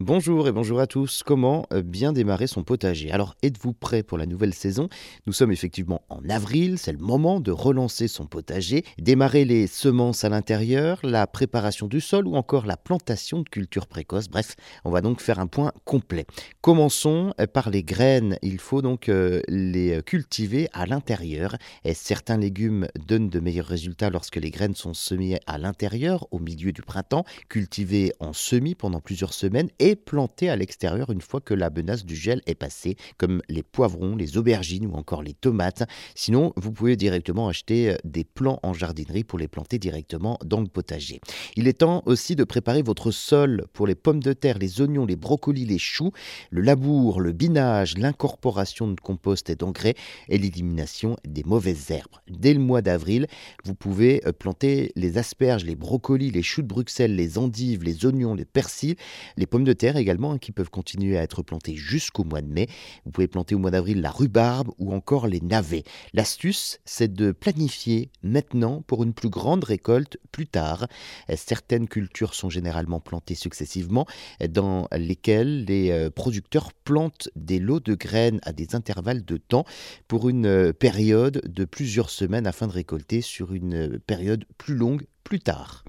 Bonjour et bonjour à tous. Comment euh, bien démarrer son potager? Alors, êtes-vous prêt pour la nouvelle saison? Nous sommes effectivement en avril, c'est le moment de relancer son potager, démarrer les semences à l'intérieur, la préparation du sol ou encore la plantation de cultures précoces. Bref, on va donc faire un point complet. Commençons euh, par les graines. Il faut donc euh, les cultiver à l'intérieur. Certains légumes donnent de meilleurs résultats lorsque les graines sont semées à l'intérieur, au milieu du printemps, cultivées en semis pendant plusieurs semaines planter à l'extérieur une fois que la menace du gel est passée, comme les poivrons, les aubergines ou encore les tomates. Sinon, vous pouvez directement acheter euh, des plants en jardinerie pour les planter directement dans le potager. Il est temps aussi de préparer votre sol pour les pommes de terre, les oignons, les brocolis, les choux, le labour, le binage, l'incorporation de compost et d'engrais et l'élimination des mauvaises herbes. Dès le mois d'avril, vous pouvez euh, planter les asperges, les brocolis, les choux de Bruxelles, les endives, les oignons, les persils, les pommes de terre également hein, qui peuvent continuer à être plantées jusqu'au mois de mai. Vous pouvez planter au mois d'avril la rhubarbe ou encore les navets. L'astuce, c'est de planifier maintenant pour une plus grande récolte plus tard. Certaines cultures sont généralement plantées successivement, dans lesquelles les euh, producteurs plantent des lots de graines à des intervalles de temps pour une euh, période de plusieurs semaines afin de récolter sur une période plus longue plus tard.